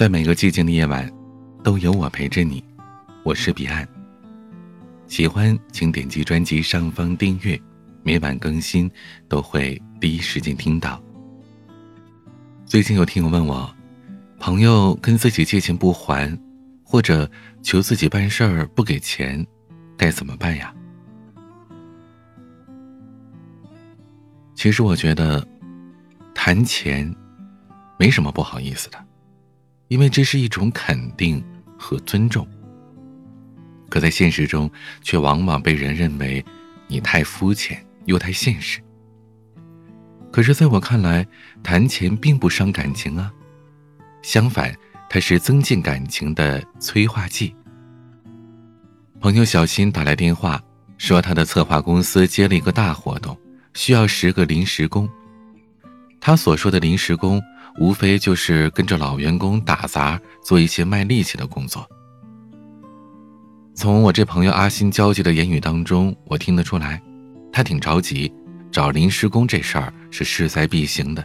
在每个寂静的夜晚，都有我陪着你。我是彼岸。喜欢请点击专辑上方订阅，每晚更新都会第一时间听到。最近有听友问我，朋友跟自己借钱不还，或者求自己办事儿不给钱，该怎么办呀？其实我觉得，谈钱没什么不好意思的。因为这是一种肯定和尊重，可在现实中，却往往被人认为你太肤浅又太现实。可是，在我看来，谈钱并不伤感情啊，相反，它是增进感情的催化剂。朋友小新打来电话，说他的策划公司接了一个大活动，需要十个临时工。他所说的临时工。无非就是跟着老员工打杂，做一些卖力气的工作。从我这朋友阿新焦急的言语当中，我听得出来，他挺着急，找临时工这事儿是势在必行的。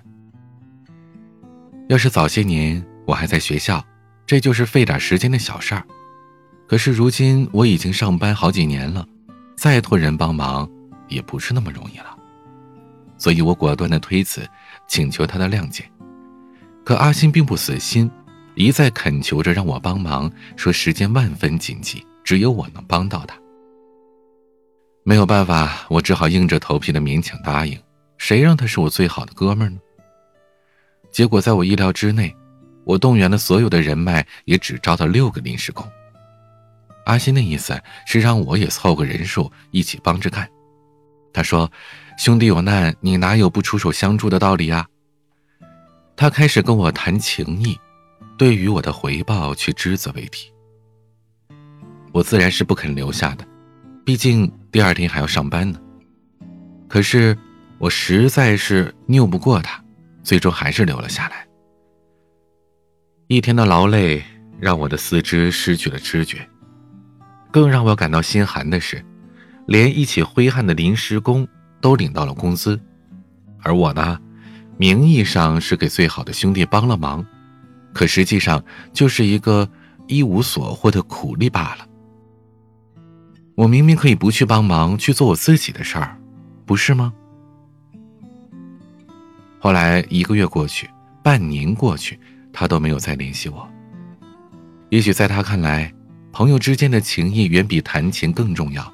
要是早些年我还在学校，这就是费点时间的小事儿。可是如今我已经上班好几年了，再托人帮忙也不是那么容易了。所以我果断的推辞，请求他的谅解。可阿新并不死心，一再恳求着让我帮忙，说时间万分紧急，只有我能帮到他。没有办法，我只好硬着头皮的勉强答应。谁让他是我最好的哥们呢？结果在我意料之内，我动员了所有的人脉，也只招到六个临时工。阿新的意思是让我也凑个人数，一起帮着干。他说：“兄弟有难，你哪有不出手相助的道理呀？”他开始跟我谈情谊，对于我的回报却只字未提。我自然是不肯留下的，毕竟第二天还要上班呢。可是我实在是拗不过他，最终还是留了下来。一天的劳累让我的四肢失去了知觉，更让我感到心寒的是，连一起挥汗的临时工都领到了工资，而我呢？名义上是给最好的兄弟帮了忙，可实际上就是一个一无所获的苦力罢了。我明明可以不去帮忙，去做我自己的事儿，不是吗？后来一个月过去，半年过去，他都没有再联系我。也许在他看来，朋友之间的情谊远比谈钱更重要，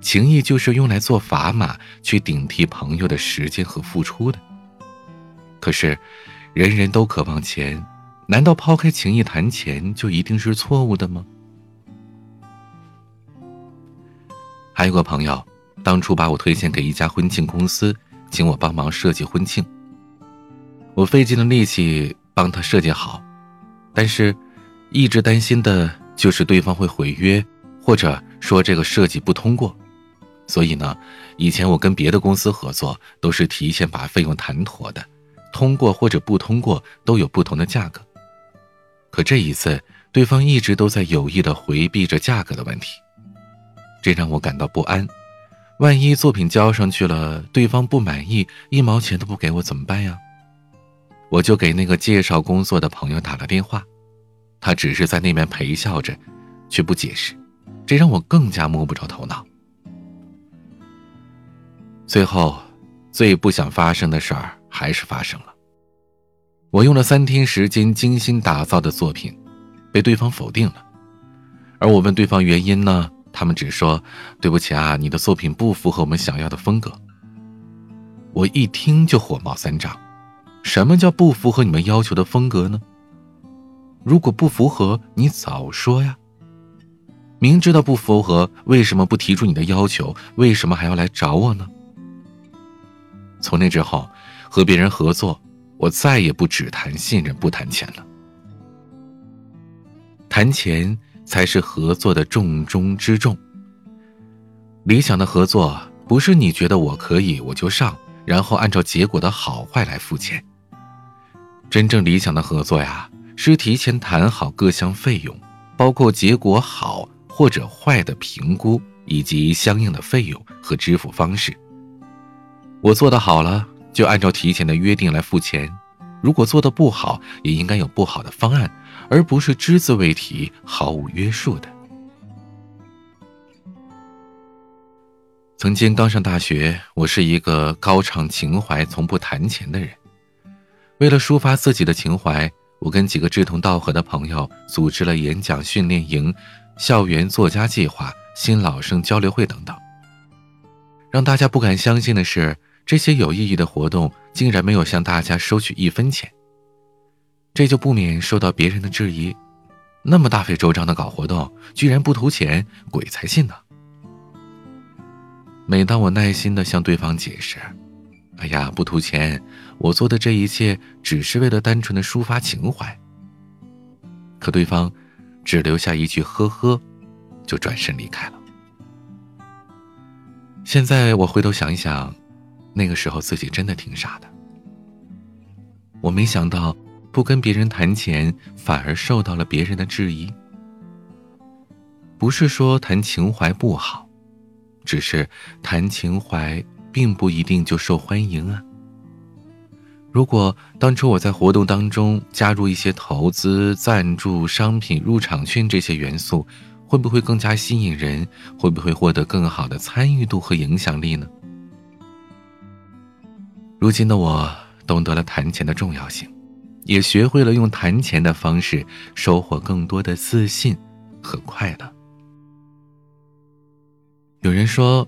情谊就是用来做砝码去顶替朋友的时间和付出的。可是，人人都渴望钱，难道抛开情谊谈钱就一定是错误的吗？还有个朋友，当初把我推荐给一家婚庆公司，请我帮忙设计婚庆。我费尽了力气帮他设计好，但是，一直担心的就是对方会毁约，或者说这个设计不通过。所以呢，以前我跟别的公司合作，都是提前把费用谈妥的。通过或者不通过都有不同的价格，可这一次对方一直都在有意的回避着价格的问题，这让我感到不安。万一作品交上去了，对方不满意，一毛钱都不给我怎么办呀？我就给那个介绍工作的朋友打了电话，他只是在那边陪笑着，却不解释，这让我更加摸不着头脑。最后，最不想发生的事儿。还是发生了。我用了三天时间精心打造的作品，被对方否定了。而我问对方原因呢？他们只说：“对不起啊，你的作品不符合我们想要的风格。”我一听就火冒三丈。什么叫不符合你们要求的风格呢？如果不符合，你早说呀！明知道不符合，为什么不提出你的要求？为什么还要来找我呢？从那之后。和别人合作，我再也不只谈信任不谈钱了。谈钱才是合作的重中之重。理想的合作不是你觉得我可以我就上，然后按照结果的好坏来付钱。真正理想的合作呀，是提前谈好各项费用，包括结果好或者坏的评估以及相应的费用和支付方式。我做的好了。就按照提前的约定来付钱，如果做的不好，也应该有不好的方案，而不是只字未提、毫无约束的。曾经刚上大学，我是一个高唱情怀、从不谈钱的人。为了抒发自己的情怀，我跟几个志同道合的朋友组织了演讲训练营、校园作家计划、新老生交流会等等。让大家不敢相信的是，这些有意义的活动竟然没有向大家收取一分钱。这就不免受到别人的质疑：那么大费周章的搞活动，居然不图钱，鬼才信呢！每当我耐心的向对方解释：“哎呀，不图钱，我做的这一切只是为了单纯的抒发情怀。”可对方只留下一句“呵呵”，就转身离开了。现在我回头想一想，那个时候自己真的挺傻的。我没想到。不跟别人谈钱，反而受到了别人的质疑。不是说谈情怀不好，只是谈情怀并不一定就受欢迎啊。如果当初我在活动当中加入一些投资、赞助、商品、入场券这些元素，会不会更加吸引人？会不会获得更好的参与度和影响力呢？如今的我懂得了谈钱的重要性。也学会了用谈钱的方式收获更多的自信和快乐。有人说，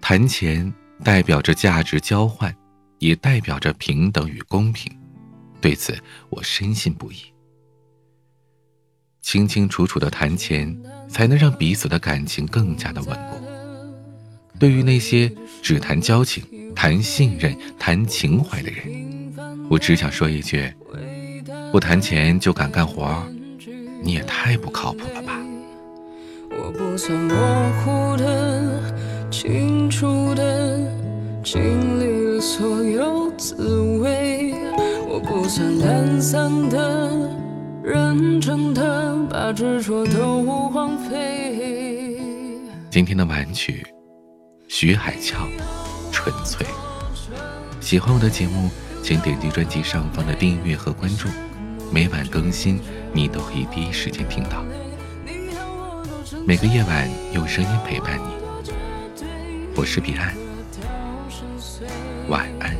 谈钱代表着价值交换，也代表着平等与公平。对此，我深信不疑。清清楚楚的谈钱，才能让彼此的感情更加的稳固。对于那些只谈交情、谈信任、谈情怀的人，我只想说一句：不谈钱就敢干活，你也太不靠谱了吧！我不算模糊的、清楚的，经历了所有滋味；我不算懒散的、认真的，把执着都荒废。今天的晚曲，徐海俏，纯粹。喜欢我的节目。请点击专辑上方的订阅和关注，每晚更新，你都可以第一时间听到。每个夜晚用声音陪伴你，我是彼岸，晚安。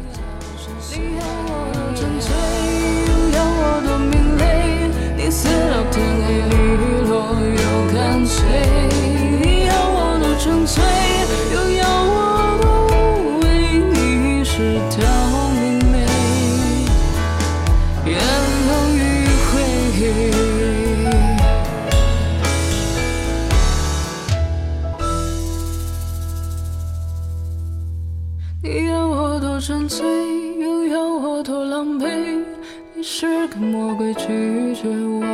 沉醉，又要我多狼狈？你是个魔鬼，拒绝我